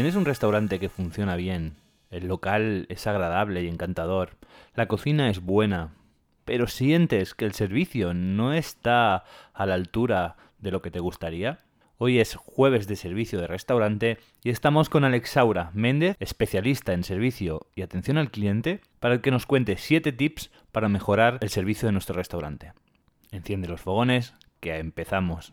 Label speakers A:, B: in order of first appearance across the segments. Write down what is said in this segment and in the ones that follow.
A: ¿Tienes un restaurante que funciona bien? El local es agradable y encantador. La cocina es buena. Pero sientes que el servicio no está a la altura de lo que te gustaría. Hoy es jueves de servicio de restaurante y estamos con Alexaura Méndez, especialista en servicio y atención al cliente, para que nos cuente 7 tips para mejorar el servicio de nuestro restaurante. Enciende los fogones, que empezamos.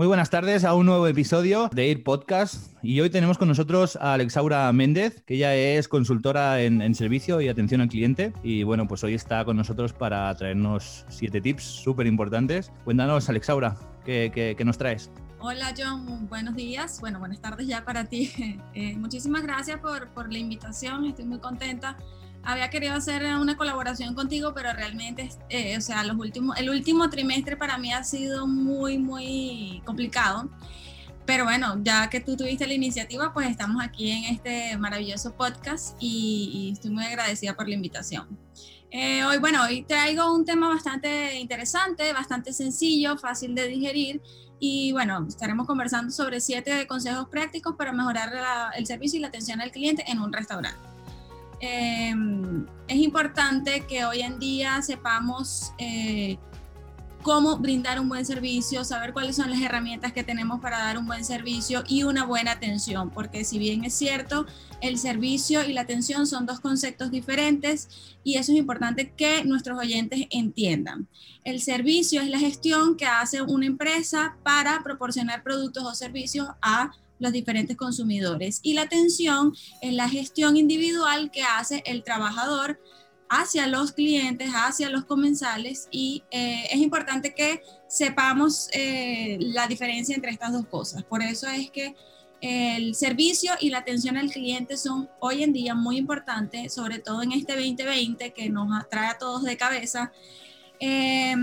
B: Muy buenas tardes a un nuevo episodio de Ir Podcast y hoy tenemos con nosotros a Alexaura Méndez, que ella es consultora en, servicio y atención al cliente y bueno, pues hoy está con nosotros para traernos siete tips súper importantes. Cuéntanos, Alexaura, ¿qué, nos traes?
C: Hola John, buenos días, bueno, buenas tardes ya para ti. Eh, muchísimas gracias por, la invitación, estoy muy contenta. Había querido hacer una colaboración contigo, pero realmente, eh, o sea, los últimos, el último trimestre para mí ha sido muy, muy complicado. Pero bueno, ya que tú tuviste la iniciativa, pues estamos aquí en este maravilloso podcast y, y estoy muy agradecida por la invitación. Eh, hoy, bueno, hoy traigo un tema bastante interesante, bastante sencillo, fácil de digerir y bueno, estaremos conversando sobre siete consejos prácticos para mejorar la, el servicio y la atención al cliente en un restaurante. Eh, es importante que hoy en día sepamos eh, cómo brindar un buen servicio, saber cuáles son las herramientas que tenemos para dar un buen servicio y una buena atención, porque si bien es cierto, el servicio y la atención son dos conceptos diferentes y eso es importante que nuestros oyentes entiendan. El servicio es la gestión que hace una empresa para proporcionar productos o servicios a los diferentes consumidores y la atención es la gestión individual que hace el trabajador hacia los clientes, hacia los comensales y eh, es importante que sepamos eh, la diferencia entre estas dos cosas. Por eso es que el servicio y la atención al cliente son hoy en día muy importantes, sobre todo en este 2020 que nos atrae a todos de cabeza. Eh,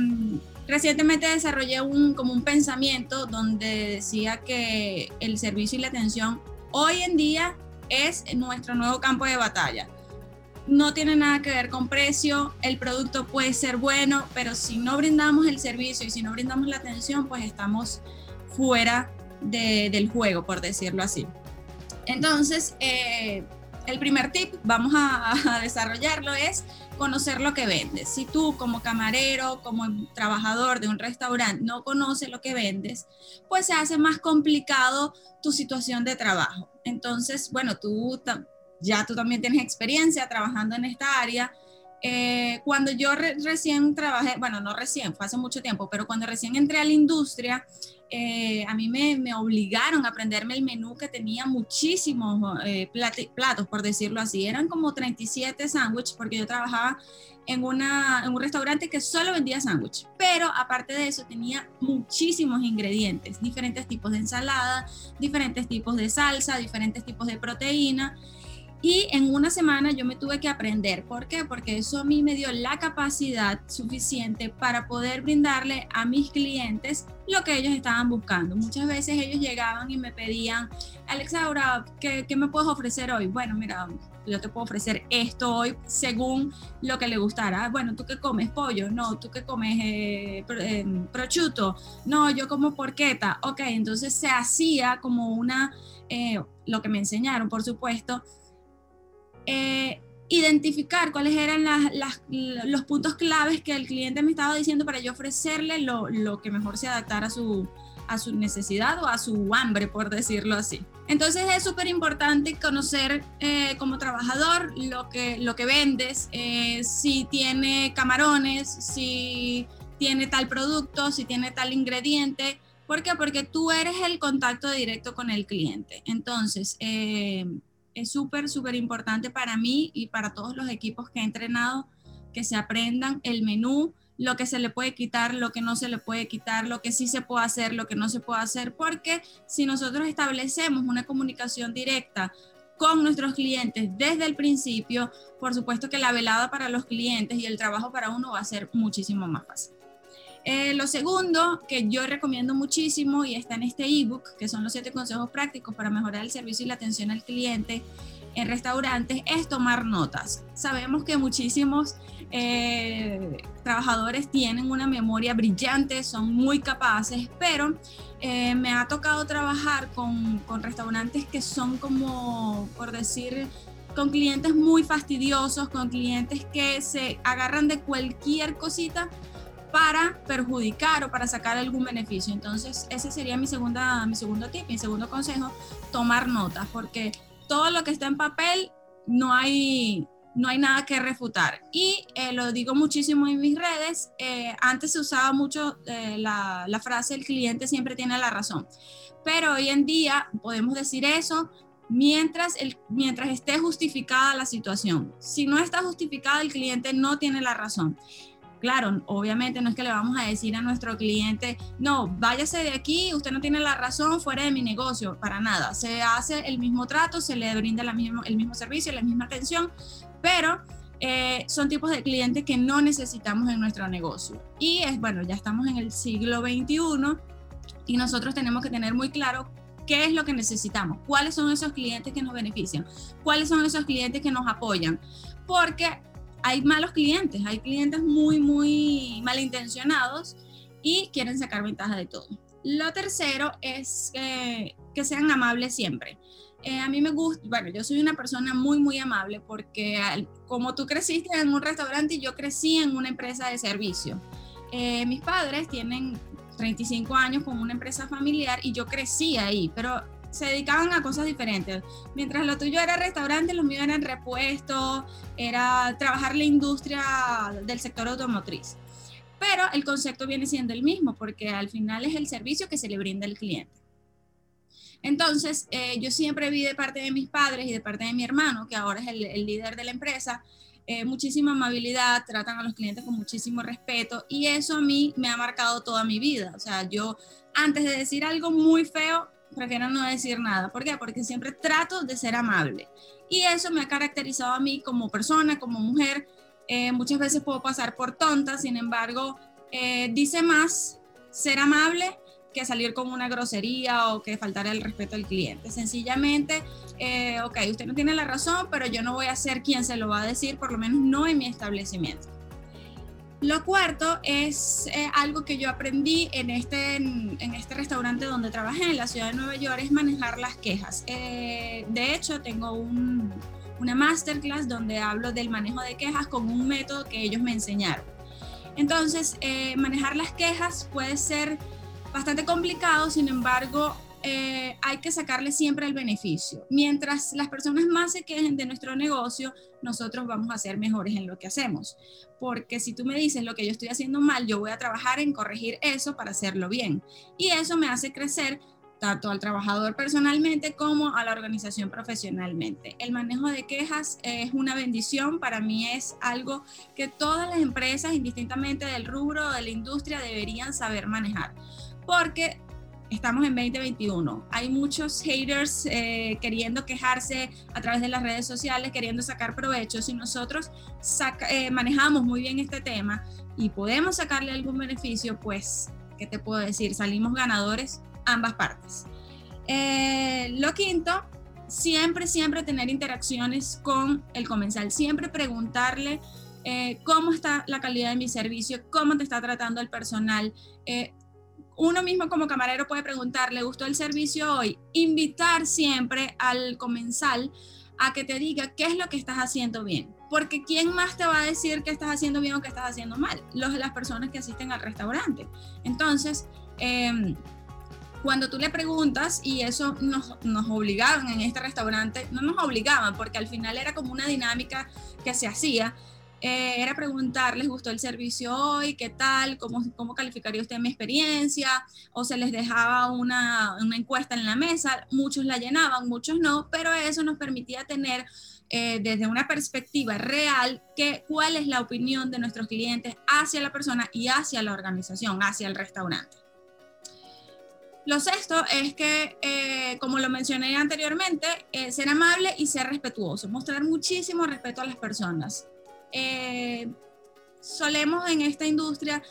C: recientemente desarrollé un, como un pensamiento donde decía que el servicio y la atención hoy en día es nuestro nuevo campo de batalla no tiene nada que ver con precio, el producto puede ser bueno, pero si no brindamos el servicio y si no brindamos la atención, pues estamos fuera de, del juego, por decirlo así. Entonces, eh, el primer tip, vamos a, desarrollarlo, es conocer lo que vendes. Si tú como camarero, como trabajador de un restaurante no conoces lo que vendes, pues se hace más complicado tu situación de trabajo. Entonces, bueno, tú ya tú también tienes experiencia trabajando en esta área. Eh, cuando yo re recién trabajé, bueno, no recién, fue hace mucho tiempo, pero cuando recién entré a la industria, eh, a mí me, me, obligaron a aprenderme el menú que tenía muchísimos eh, platos, por decirlo así. Eran como 37 sándwiches porque yo trabajaba en, una, en un restaurante que solo vendía sándwich. Pero aparte de eso tenía muchísimos ingredientes, diferentes tipos de ensalada, diferentes tipos de salsa, diferentes tipos de proteína. Y en una semana yo me tuve que aprender. ¿Por qué? Porque eso a mí me dio la capacidad suficiente para poder brindarle a mis clientes lo que ellos estaban buscando. Muchas veces ellos llegaban y me pedían, Alexaura, ¿qué, qué me puedes ofrecer hoy? Bueno, mira, yo te puedo ofrecer esto hoy según lo que le gustara. Bueno, ¿tú qué comes? Pollo. No, ¿tú qué comes? Eh, eh, prosciutto. No, yo como porqueta. Ok, entonces se hacía como una, eh, lo que me enseñaron, por supuesto, eh, identificar cuáles eran los puntos claves que el cliente me estaba diciendo para yo ofrecerle lo, que mejor se adaptara a su, necesidad o a su hambre, por decirlo así. Entonces es súper importante conocer eh, como trabajador lo que, vendes, eh, si tiene camarones, si tiene tal producto, si tiene tal ingrediente. ¿Por qué? Porque tú eres el contacto directo con el cliente. Entonces, es súper, súper importante para mí y para todos los equipos que he entrenado que se aprendan el menú, lo que se le puede quitar, lo que no se le puede quitar, lo que sí se puede hacer, lo que no se puede hacer, porque si nosotros establecemos una comunicación directa con nuestros clientes desde el principio, por supuesto que la velada para los clientes y el trabajo para uno va a ser muchísimo más fácil. Eh, lo segundo que yo recomiendo muchísimo y está en este ebook, que son los siete consejos prácticos para mejorar el servicio y la atención al cliente en restaurantes, es tomar notas. Sabemos que muchísimos eh, trabajadores tienen una memoria brillante, son muy capaces, pero eh, me ha tocado trabajar con, con restaurantes que son como, por decir, con clientes muy fastidiosos, con clientes que se agarran de cualquier cosita para perjudicar o para sacar algún beneficio. Entonces, ese sería mi, segunda, mi segundo tip, mi segundo consejo, tomar notas, porque todo lo que está en papel no hay, no hay nada que refutar. Y eh, lo digo muchísimo en mis redes, eh, antes se usaba mucho eh, la, frase el cliente siempre tiene la razón, pero hoy en día podemos decir eso mientras, mientras esté justificada la situación. Si no está justificada, el cliente no tiene la razón. Obviamente no es que le vamos a decir a nuestro cliente, no, váyase de aquí, usted no tiene la razón fuera de mi negocio, para nada. Se hace el mismo trato, se le brinda el mismo servicio, la misma atención, pero eh, son tipos de clientes que no necesitamos en nuestro negocio. Y es, bueno, ya estamos en el siglo XXI y nosotros tenemos que tener muy claro qué es lo que necesitamos, cuáles son esos clientes que nos benefician, cuáles son esos clientes que nos apoyan, porque hay malos clientes, hay clientes muy, muy malintencionados y quieren sacar ventaja de todo. Lo tercero es que, sean amables siempre. Eh, a mí me gusta, bueno, yo soy una persona muy, muy amable porque como tú creciste en un restaurante yo crecí en una empresa de servicio. Eh, mis padres tienen 35 años con una empresa familiar y yo crecí ahí, pero se dedicaban a cosas diferentes. Mientras lo tuyo era restaurante, los míos eran repuestos, era trabajar la industria del sector automotriz. Pero el concepto viene siendo el mismo, porque al final es el servicio que se le brinda al cliente. Entonces, eh, yo siempre vi de parte de mis padres y de parte de mi hermano, que ahora es el, líder de la empresa, eh, muchísima amabilidad, tratan a los clientes con muchísimo respeto y eso a mí me ha marcado toda mi vida. O sea, yo antes de decir algo muy feo, prefiero no decir nada. ¿Por qué? Porque siempre trato de ser amable. Y eso me ha caracterizado a mí como persona, como mujer. Eh, muchas veces puedo pasar por tonta, sin embargo, eh, dice más ser amable que salir con una grosería o que faltar el respeto al cliente. Sencillamente, eh, ok, usted no tiene la razón, pero yo no voy a ser quien se lo va a decir, por lo menos no en mi establecimiento. Lo cuarto es eh, algo que yo aprendí en este, en, este restaurante donde trabajé en la ciudad de Nueva York, es manejar las quejas. Eh, de hecho, tengo una masterclass donde hablo del manejo de quejas con un método que ellos me enseñaron. Entonces, eh, manejar las quejas puede ser bastante complicado, sin embargo, eh, hay que sacarle siempre el beneficio. Mientras las personas más se quejen de nuestro negocio, nosotros vamos a ser mejores en lo que hacemos. Porque si tú me dices lo que yo estoy haciendo mal, yo voy a trabajar en corregir eso para hacerlo bien. Y eso me hace crecer tanto al trabajador personalmente como a la organización profesionalmente. El manejo de quejas es una bendición, para mí es algo que todas las empresas, indistintamente del rubro o de la industria, deberían saber manejar, porque estamos en 2021. Hay muchos haters eh, queriendo quejarse a través de las redes sociales, queriendo sacar provecho. Si nosotros eh, manejamos muy bien este tema y podemos sacarle algún beneficio, pues, ¿qué te puedo decir? Salimos ganadores ambas partes. Eh, lo quinto, siempre, siempre tener interacciones con el comensal, siempre preguntarle cómo está la calidad de mi servicio, cómo te está tratando el personal, uno mismo como camarero puede preguntar, ¿le gustó el servicio hoy? Invitar siempre al comensal a que te diga qué es lo que estás haciendo bien. Porque ¿quién más te va a decir que estás haciendo bien o que estás haciendo mal? Los, las personas que asisten al restaurante. Entonces, em, cuando tú le preguntas, y eso nos, nos obligaban en este restaurante, no nos obligaban, porque al final era como una dinámica que se hacía, eh, era preguntarles, ¿gustó el servicio hoy? ¿Qué tal? ¿Cómo, ¿Cómo calificaría usted mi experiencia? O se les dejaba una, una, encuesta en la mesa, muchos la llenaban, muchos no, pero eso nos permitía tener eh, desde una perspectiva real que, cuál es la opinión de nuestros clientes hacia la persona y hacia la organización, hacia el restaurante. Lo sexto es que, eh, como lo mencioné anteriormente, ser amable y ser respetuoso, mostrar muchísimo respeto a las personas. Eh, solemos en esta industria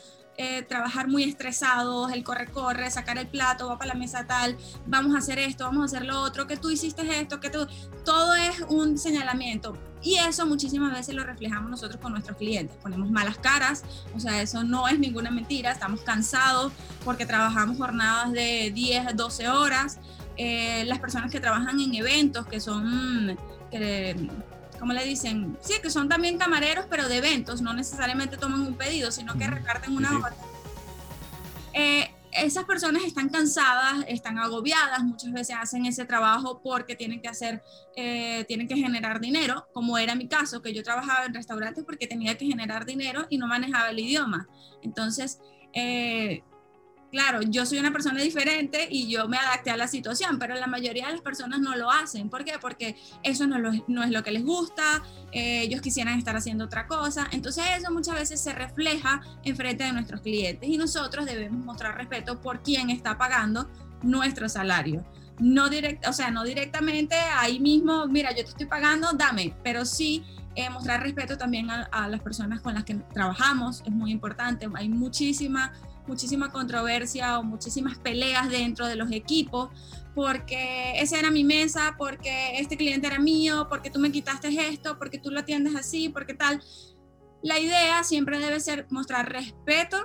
C: trabajar muy estresados, el corre-corre, sacar el plato, va para la mesa tal, vamos a hacer esto, vamos a hacer lo otro, que tú hiciste esto, que tú... Todo es un señalamiento y eso muchísimas veces lo reflejamos nosotros con nuestros clientes. Ponemos malas caras, o sea, eso no es ninguna mentira. Estamos cansados porque trabajamos jornadas de 10 a 12 horas. Eh, las personas que trabajan en eventos, que son, que, ¿cómo le dicen? Sí, que son también camareros, pero de eventos, no necesariamente toman un pedido, sino que reparten una hora. Eh, esas personas están cansadas, están agobiadas, muchas veces hacen ese trabajo porque tienen que hacer, eh, tienen que generar dinero, como era mi caso, que yo trabajaba en restaurantes porque tenía que generar dinero y no manejaba el idioma. Entonces, eh, claro, yo soy una persona diferente y yo me adapté a la situación, pero la mayoría de las personas no lo hacen. ¿Por qué? Porque eso no, no es lo que les gusta, eh, ellos quisieran estar haciendo otra cosa. Entonces eso muchas veces se refleja en frente de nuestros clientes y nosotros debemos mostrar respeto por quien está pagando nuestro salario. No direct, o sea, no directamente ahí mismo, mira, yo te estoy pagando, dame, pero sí eh, mostrar respeto también a, a, las personas con las que trabajamos es muy importante. Hay muchísima muchísima controversia o muchísimas peleas dentro de los equipos porque esa era mi mesa, porque este cliente era mío, porque tú me quitaste esto, porque tú lo atiendes así, porque tal. La idea siempre debe ser mostrar respeto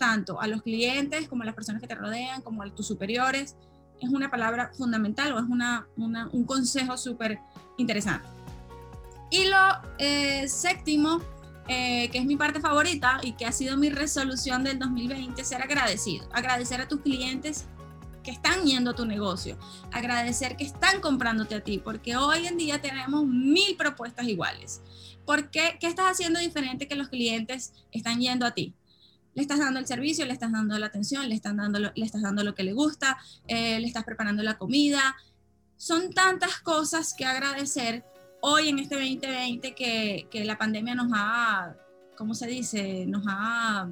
C: tanto a los clientes como a las personas que te rodean, como a tus superiores. Es una palabra fundamental o es una, un consejo súper interesante. Y lo eh, séptimo eh, que es mi parte favorita y que ha sido mi resolución del 2020, ser agradecido. Agradecer a tus clientes que están yendo a tu negocio, agradecer que están comprándote a ti, porque hoy en día tenemos mil propuestas iguales. ¿Por qué? ¿Qué estás haciendo diferente que los clientes están yendo a ti? Le estás dando el servicio, le estás dando la atención, le, están dando le estás dando lo que le gusta, eh, le estás preparando la comida. Son tantas cosas que agradecer hoy en este 2020 que, que la pandemia nos ha, ¿cómo se dice? Nos ha,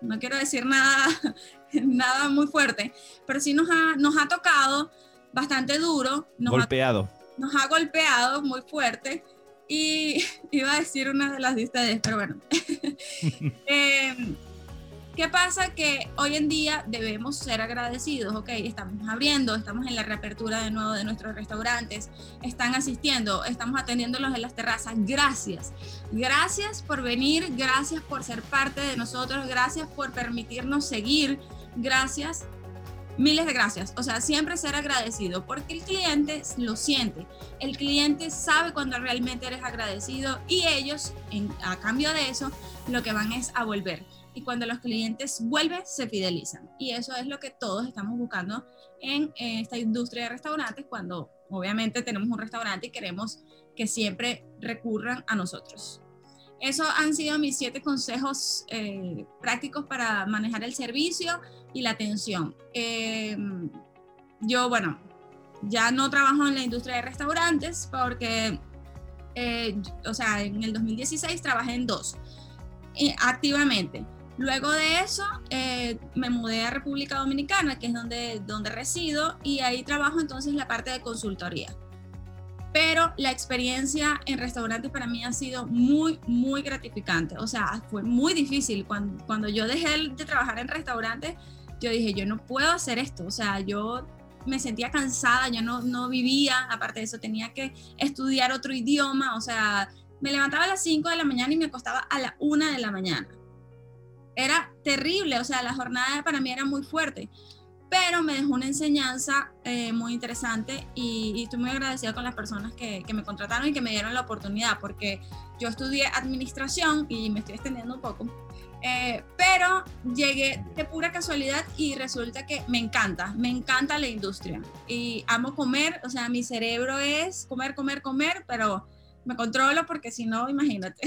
C: no quiero decir nada, nada muy fuerte, pero sí nos ha, nos ha tocado bastante duro. Nos
D: golpeado.
C: nos ha golpeado muy fuerte. Y iba a decir una de las de ustedes, pero bueno. eh, ¿Qué pasa? Que hoy en día debemos ser agradecidos, ok, estamos abriendo, estamos en la reapertura de nuevo de nuestros restaurantes, están asistiendo, estamos atendiéndolos en las terrazas, gracias. Gracias por venir, gracias por ser parte de nosotros, gracias por permitirnos seguir, gracias, miles de gracias. O sea, siempre ser agradecido, porque el cliente lo siente, el cliente sabe cuando realmente eres agradecido y ellos, a cambio de eso, lo que van es a volver y cuando los clientes vuelven, se fidelizan. Y eso es lo que todos estamos buscando en, esta industria de restaurantes cuando obviamente tenemos un restaurante y queremos que siempre recurran a nosotros. Esos han sido mis siete consejos eh, prácticos para manejar el servicio y la atención. Eh, yo, bueno, ya no trabajo en la industria de restaurantes porque, eh, o sea, en el 2016 trabajé en dos activamente. Luego de eso eh, me mudé a República Dominicana, que es donde, donde resido, y ahí trabajo entonces la parte de consultoría. Pero la experiencia en restaurantes para mí ha sido muy, muy gratificante. O sea, fue muy difícil. Cuando, cuando yo dejé de trabajar en restaurantes, yo dije, yo no puedo hacer esto. O sea, yo me sentía cansada, yo no, no vivía, aparte de eso tenía que estudiar otro idioma, o sea, me levantaba a las 5 de la mañana y me acostaba a la 1 de la mañana era terrible, o sea, la jornada para mí era muy fuerte, pero me dejó una enseñanza eh, muy interesante y, estoy muy agradecida con las personas que, me contrataron y que me dieron la oportunidad, porque yo estudié administración y me estoy extendiendo un poco, eh, pero llegué de pura casualidad y resulta que me encanta, me encanta la industria y amo comer, o sea, mi cerebro es comer, comer, comer, pero me controlo porque si no, imagínate.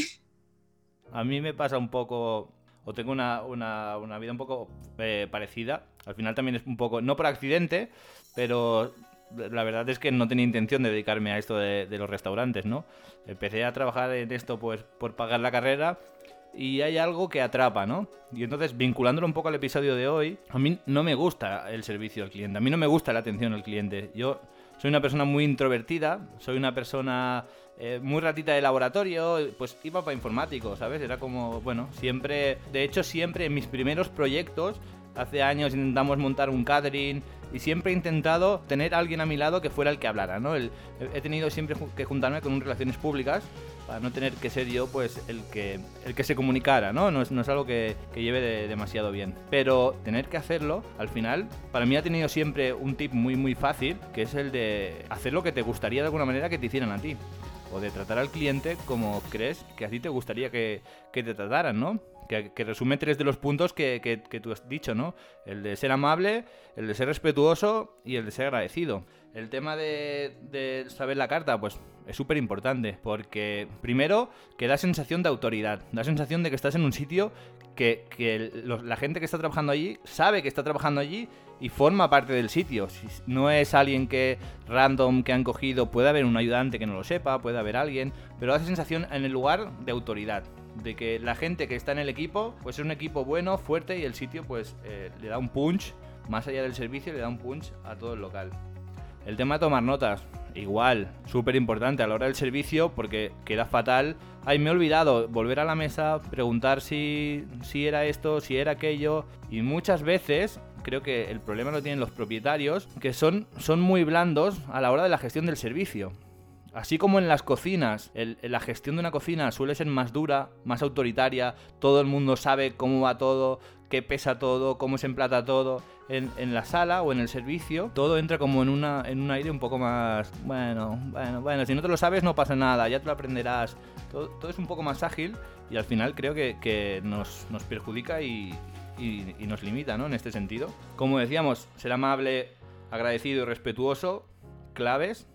B: A mí me pasa un poco o tengo una, vida un poco eh, parecida. Al final también es un poco, no por accidente, pero la verdad es que no tenía intención de dedicarme a esto de, los restaurantes, ¿no? Empecé a trabajar en esto pues por pagar la carrera y hay algo que atrapa, ¿no? Y entonces, vinculándolo un poco al episodio de hoy, a mí no me gusta el servicio al cliente, a mí no me gusta la atención al cliente. Yo soy una persona muy introvertida, soy una persona eh, muy ratita de laboratorio, pues iba para informático, ¿sabes? Era como, bueno, siempre, de hecho siempre en mis primeros proyectos, hace años intentamos montar un catering y siempre he intentado tener alguien a mi lado que fuera el que hablara, ¿no? he tenido siempre que juntarme con relaciones públicas para no tener que ser yo pues el que, el que se comunicara, ¿no? No es, no es algo que, que lleve demasiado bien. Pero tener que hacerlo, al final, para mí ha tenido siempre un tip muy muy fácil, que es el de hacer lo que te gustaría de alguna manera que te hicieran a ti. O de tratar al cliente como crees que a ti te gustaría que, que te trataran, ¿no? Que, que, resume tres de los puntos que, que, tú has dicho, ¿no? El de ser amable, el de ser respetuoso y el de ser agradecido. El tema de, saber la carta, pues es súper importante, porque primero que da sensación de autoridad, da sensación de que estás en un sitio que, que la gente que está trabajando allí sabe que está trabajando allí y forma parte del sitio. Si no es alguien que random que han cogido, puede haber un ayudante que no lo sepa, puede haber alguien, pero da sensación en el lugar de autoridad de que la gente que está en el equipo, pues es un equipo bueno, fuerte y el sitio pues eh, le da un punch, más allá del servicio, le da un punch a todo el local. El tema de tomar notas, igual, súper importante a la hora del servicio porque queda fatal. Ay, me he olvidado volver a la mesa, preguntar si, si era esto, si era aquello. Y muchas veces creo que el problema lo tienen los propietarios, que son, son muy blandos a la hora de la gestión del servicio. Así como en las cocinas, la gestión de una cocina suele ser más dura, más autoritaria, todo el mundo sabe cómo va todo, qué pesa todo, cómo se emplata todo. En, la sala o en el servicio, todo entra como en, una, en un aire un poco más, bueno, bueno, bueno, si no te lo sabes no pasa nada, ya te lo aprenderás. Todo, es un poco más ágil y al final creo que, nos, perjudica y, y nos limita, ¿no? En este sentido. Como decíamos, ser amable, agradecido y respetuoso, claves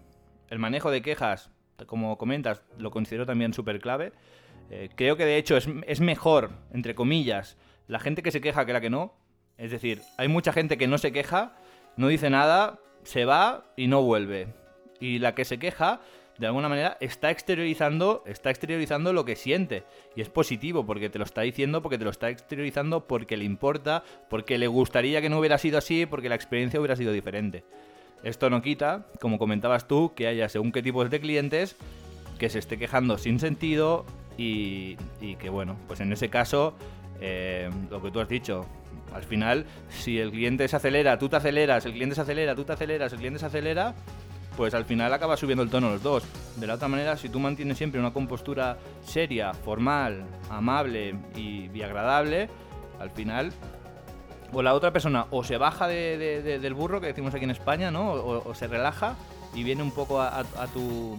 B: el manejo de quejas, como comentas, lo considero también súper clave. Eh, creo que de hecho es, es, mejor, entre comillas, la gente que se queja que la que no. Es decir, hay mucha gente que no se queja, no dice nada, se va y no vuelve. Y la que se queja, de alguna manera, está exteriorizando, está exteriorizando lo que siente. Y es positivo, porque te lo está diciendo, porque te lo está exteriorizando, porque le importa, porque le gustaría que no hubiera sido así, porque la experiencia hubiera sido diferente. Esto no quita, como comentabas tú, que haya según qué tipos de clientes que se esté quejando sin sentido y, que, bueno, pues en ese caso, eh, lo que tú has dicho, al final, si el cliente se acelera, tú te aceleras, el cliente se acelera, tú te aceleras, el cliente se acelera, pues al final acaba subiendo el tono los dos. De la otra manera, si tú mantienes siempre una compostura seria, formal, amable y, y agradable, al final o la otra persona o se baja del burro, que decimos aquí en España, ¿no? O, se relaja y viene un poco a, tu,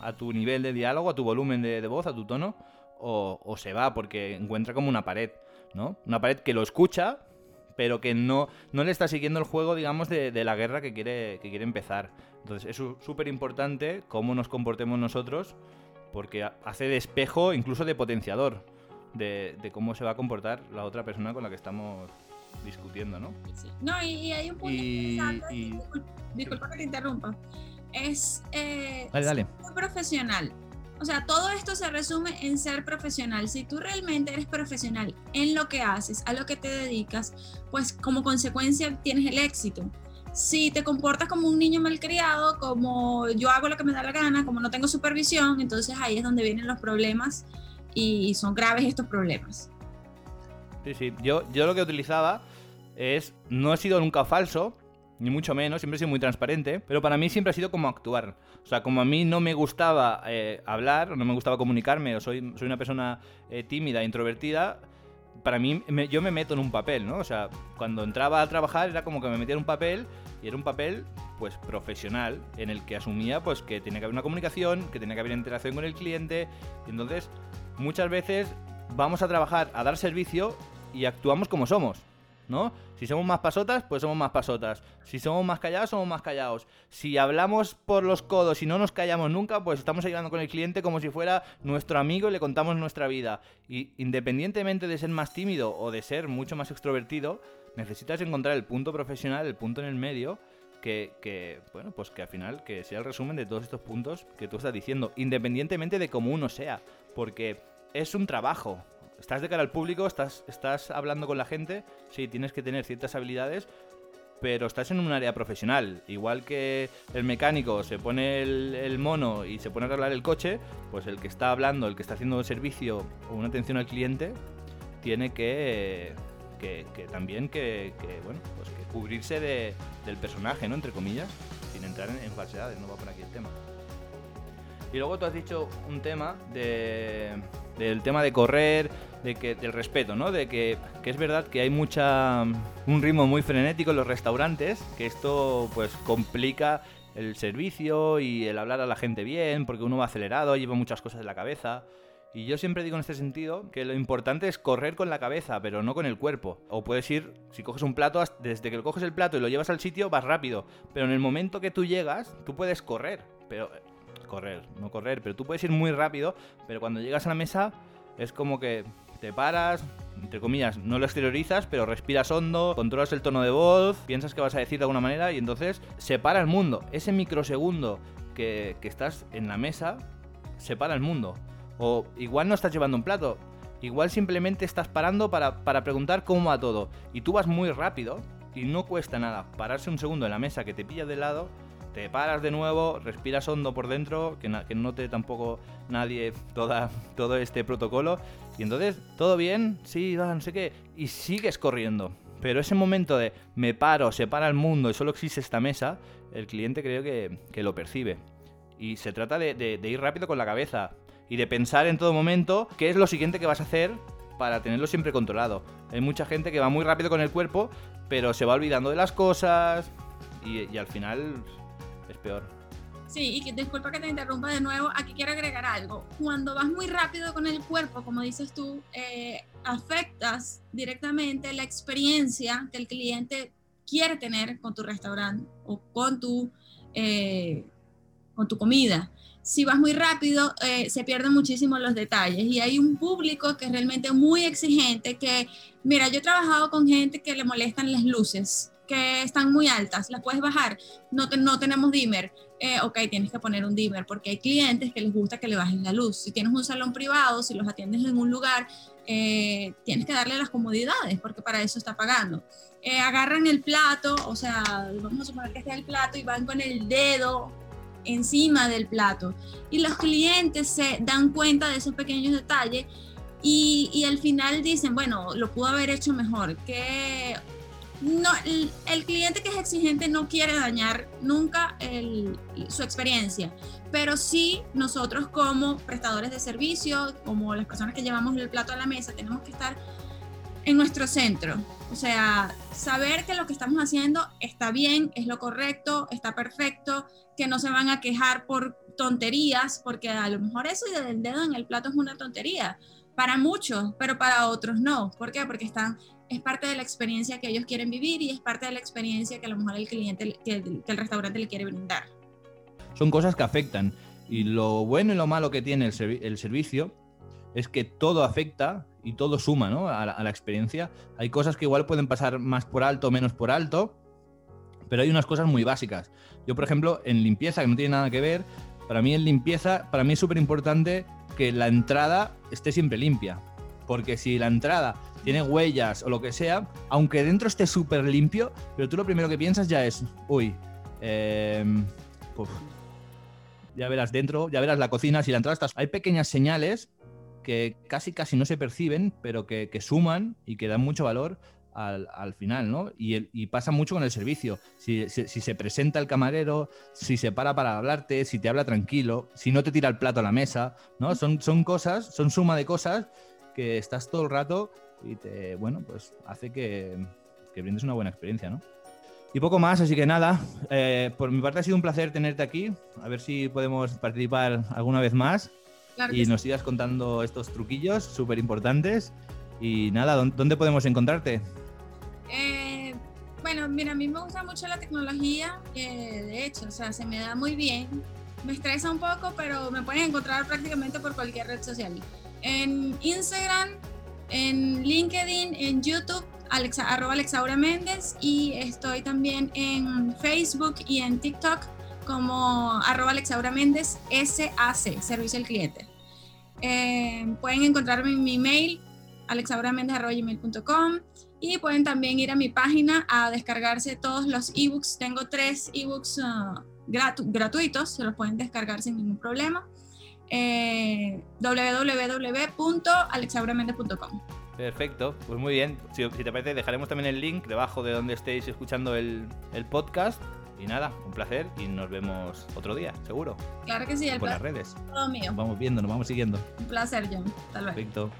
B: a tu nivel de diálogo, a tu volumen de, voz, a tu tono, o, se va porque encuentra como una pared, ¿no? Una pared que lo escucha, pero que no, no le está siguiendo el juego, digamos, de, la guerra que quiere, que quiere empezar. Entonces es súper importante cómo nos comportemos nosotros, porque hace de espejo, incluso de potenciador, de, de cómo se va a comportar la otra persona con la que estamos discutiendo, ¿no?
C: Sí. No, y, hay un punto y, y... Disculpa, que te interrumpa. Es eh,
D: dale,
C: profesional. O sea, todo esto se resume en ser profesional. Si tú realmente eres profesional en lo que haces, a lo que te dedicas, pues como consecuencia tienes el éxito. Si te comportas como un niño malcriado, como yo hago lo que me da la gana, como no tengo supervisión, entonces ahí es donde vienen los problemas y son graves estos problemas.
B: Sí, sí. Yo, yo lo que utilizaba es. No he sido nunca falso, ni mucho menos, siempre he sido muy transparente, pero para mí siempre ha sido como actuar. O sea, como a mí no me gustaba eh, hablar, no me gustaba comunicarme, o soy, soy una persona eh, tímida, introvertida, para mí yo me meto en un papel, ¿no? O sea, cuando entraba a trabajar era como que me metía en un papel y era un papel pues profesional en el que asumía pues que tenía que haber una comunicación, que tenía que haber interacción con el cliente, y entonces muchas veces vamos a trabajar a dar servicio y actuamos como somos, ¿no? Si somos más pasotas, pues somos más pasotas. Si somos más callados, somos más callados. Si hablamos por los codos y no nos callamos nunca, pues estamos ayudando con el cliente como si fuera nuestro amigo y le contamos nuestra vida. Y independientemente de ser más tímido o de ser mucho más extrovertido, necesitas encontrar el punto profesional, el punto en el medio. Que, que, bueno, pues que al final que sea el resumen de todos estos puntos que tú estás diciendo, independientemente de cómo uno sea, porque es un trabajo, estás de cara al público, estás, estás hablando con la gente, sí, tienes que tener ciertas habilidades, pero estás en un área profesional. Igual que el mecánico se pone el, mono y se pone a arreglar el coche, pues el que está hablando, el que está haciendo un servicio o una atención al cliente, tiene que, que, también que, bueno, pues que cubrirse del personaje, ¿no? Entre comillas, sin entrar en, en falsedades, no va por aquí el tema. Y luego tú has dicho un tema de, del tema de correr, de que, del respeto, ¿no? De que, que, es verdad que hay mucha un ritmo muy frenético en los restaurantes, que esto pues complica el servicio y el hablar a la gente bien, porque uno va acelerado, lleva muchas cosas en la cabeza. Y yo siempre digo en este sentido que lo importante es correr con la cabeza, pero no con el cuerpo. O puedes ir, si coges un plato, desde que coges el plato y lo llevas al sitio, vas rápido. Pero en el momento que tú llegas, tú puedes correr. Pero correr, no correr, pero tú puedes ir muy rápido, pero cuando llegas a la mesa es como que te paras, entre comillas, no lo exteriorizas, pero respiras hondo, controlas el tono de voz, piensas que vas a decir de alguna manera y entonces separa el mundo. Ese microsegundo que, que estás en la mesa separa el mundo. O igual no estás llevando un plato, igual simplemente estás parando para, para preguntar cómo va todo. Y tú vas muy rápido y no cuesta nada pararse un segundo en la mesa que te pilla de lado te paras de nuevo, respiras hondo por dentro, que, que note tampoco nadie toda, todo este protocolo. Y entonces, todo bien, sí, no sé qué, y sigues corriendo. Pero ese momento de me paro, se para el mundo y solo existe esta mesa, el cliente creo que, que lo percibe. Y se trata de, ir rápido con la cabeza y de pensar en todo momento qué es lo siguiente que vas a hacer para tenerlo siempre controlado. Hay mucha gente que va muy rápido con el cuerpo, pero se va olvidando de las cosas y al final es peor.
C: Sí, y que, disculpa que te interrumpa de nuevo, aquí quiero agregar algo. Cuando vas muy rápido con el cuerpo, como dices tú, eh, afectas directamente la experiencia que el cliente quiere tener con tu restaurante o con tu, eh, con tu comida. Si vas muy rápido, eh, se pierden muchísimo los detalles y hay un público que es realmente muy exigente, que, mira, yo he trabajado con gente que le molestan las luces que están muy altas, las puedes bajar, no, no tenemos dimmer, eh, ok, tienes que poner un dimmer porque hay clientes que les gusta que le bajen la luz. Si tienes un salón privado, si los atiendes en un lugar, eh, tienes que darle las comodidades porque para eso está pagando. Eh, agarran el plato, o sea, vamos a suponer que está el plato y van con el dedo encima del plato. Y los clientes se dan cuenta de esos pequeños detalles y, y al final dicen, bueno, lo pudo haber hecho mejor, que no, el, cliente que es exigente no quiere dañar nunca su experiencia, pero sí nosotros como prestadores de servicio, como las personas que llevamos el plato a la mesa, tenemos que estar en nuestro centro. O sea, saber que lo que estamos haciendo está bien, es lo correcto, está perfecto, que no se van a quejar por tonterías, porque a lo mejor eso del dedo en el plato es una tontería para muchos, pero para otros no. ¿Por qué? Porque están es parte de la experiencia que ellos quieren vivir y es parte de la experiencia que a lo mejor el cliente, que, el restaurante le quiere brindar.
D: Son cosas que afectan y lo bueno y lo malo que tiene el, servicio es que todo afecta y todo suma ¿no? a, la, experiencia. Hay cosas que igual pueden pasar más por alto o menos por alto, pero hay unas cosas muy básicas. Yo, por ejemplo, en limpieza, que no tiene nada que ver, para mí en limpieza, para mí es súper importante que la entrada esté siempre limpia. Porque si la entrada tiene huellas o lo que sea, aunque dentro esté súper limpio, pero tú lo primero que piensas ya es, uy, em, ya verás dentro, ya verás la cocina, si la entrada está... Hay pequeñas señales que casi casi no se perciben, pero que, suman y que dan mucho valor al, final, ¿no? Y, pasa mucho con el servicio. Si, se presenta el camarero, si se para para hablarte, si te habla tranquilo, si no te tira el plato a la mesa, ¿no? Son, son cosas, son suma de cosas que estás todo el rato y te, bueno, pues hace que, que brindes una buena experiencia, ¿no? Y poco más, así que nada, eh, por mi parte ha sido un placer tenerte aquí, a ver si podemos participar alguna vez más y nos sigas contando estos truquillos súper importantes. Y nada, ¿dónde podemos encontrarte?
C: Eh, bueno, mira, a mí me gusta mucho la tecnología, de hecho, o sea, se me da muy bien. Me estresa un poco, pero me pueden encontrar prácticamente por cualquier red social. En Instagram en LinkedIn, en YouTube, Alexa, arroba Alexaura Méndez y estoy también en Facebook y en TikTok como arroba Alexaura SAC, Servicio al Cliente. Eh, pueden encontrarme en mi mail alexauramendez.com y pueden también ir a mi página a descargarse todos los ebooks. Tengo tres ebooks uh, gratuitos, se los pueden descargar sin ningún problema. Eh,
A: Perfecto, pues muy bien. Si, te parece, dejaremos también el link debajo de donde estéis escuchando el, el podcast. Y nada, un placer y nos vemos otro día, seguro.
C: Claro que sí, el
A: Por las redes.
C: Todo mío.
B: Nos vamos viendo, nos vamos siguiendo.
C: Un placer, John. Hasta luego.
A: Perfecto.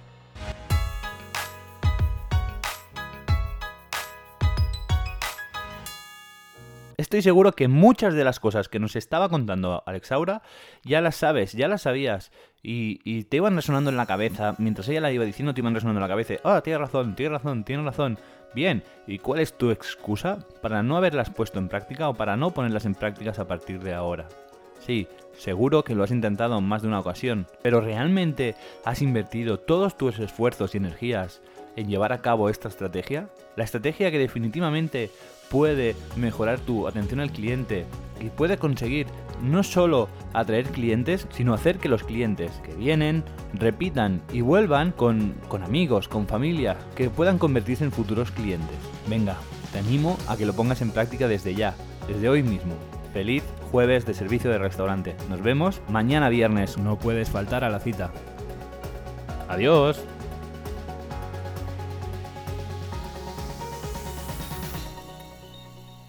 A: Estoy seguro que muchas de las cosas que nos estaba contando Alexaura ya las sabes, ya las sabías y, te iban resonando en la cabeza. Mientras ella la iba diciendo, te iban resonando en la cabeza. Ah, tienes razón, tienes razón, tienes razón. Bien, ¿y cuál es tu excusa para no haberlas puesto en práctica o para no ponerlas en prácticas a partir de ahora? Sí, seguro que lo has intentado en más de una ocasión, pero ¿realmente has invertido todos tus esfuerzos y energías en llevar a cabo esta estrategia? La estrategia que definitivamente puede mejorar tu atención al cliente y puede conseguir no solo atraer clientes, sino hacer que los clientes que vienen repitan y vuelvan con, con amigos, con familia, que puedan convertirse en futuros clientes. Venga, te animo a que lo pongas en práctica desde ya, desde hoy mismo. Feliz jueves de servicio de restaurante. Nos vemos mañana viernes. No puedes faltar a la cita. Adiós.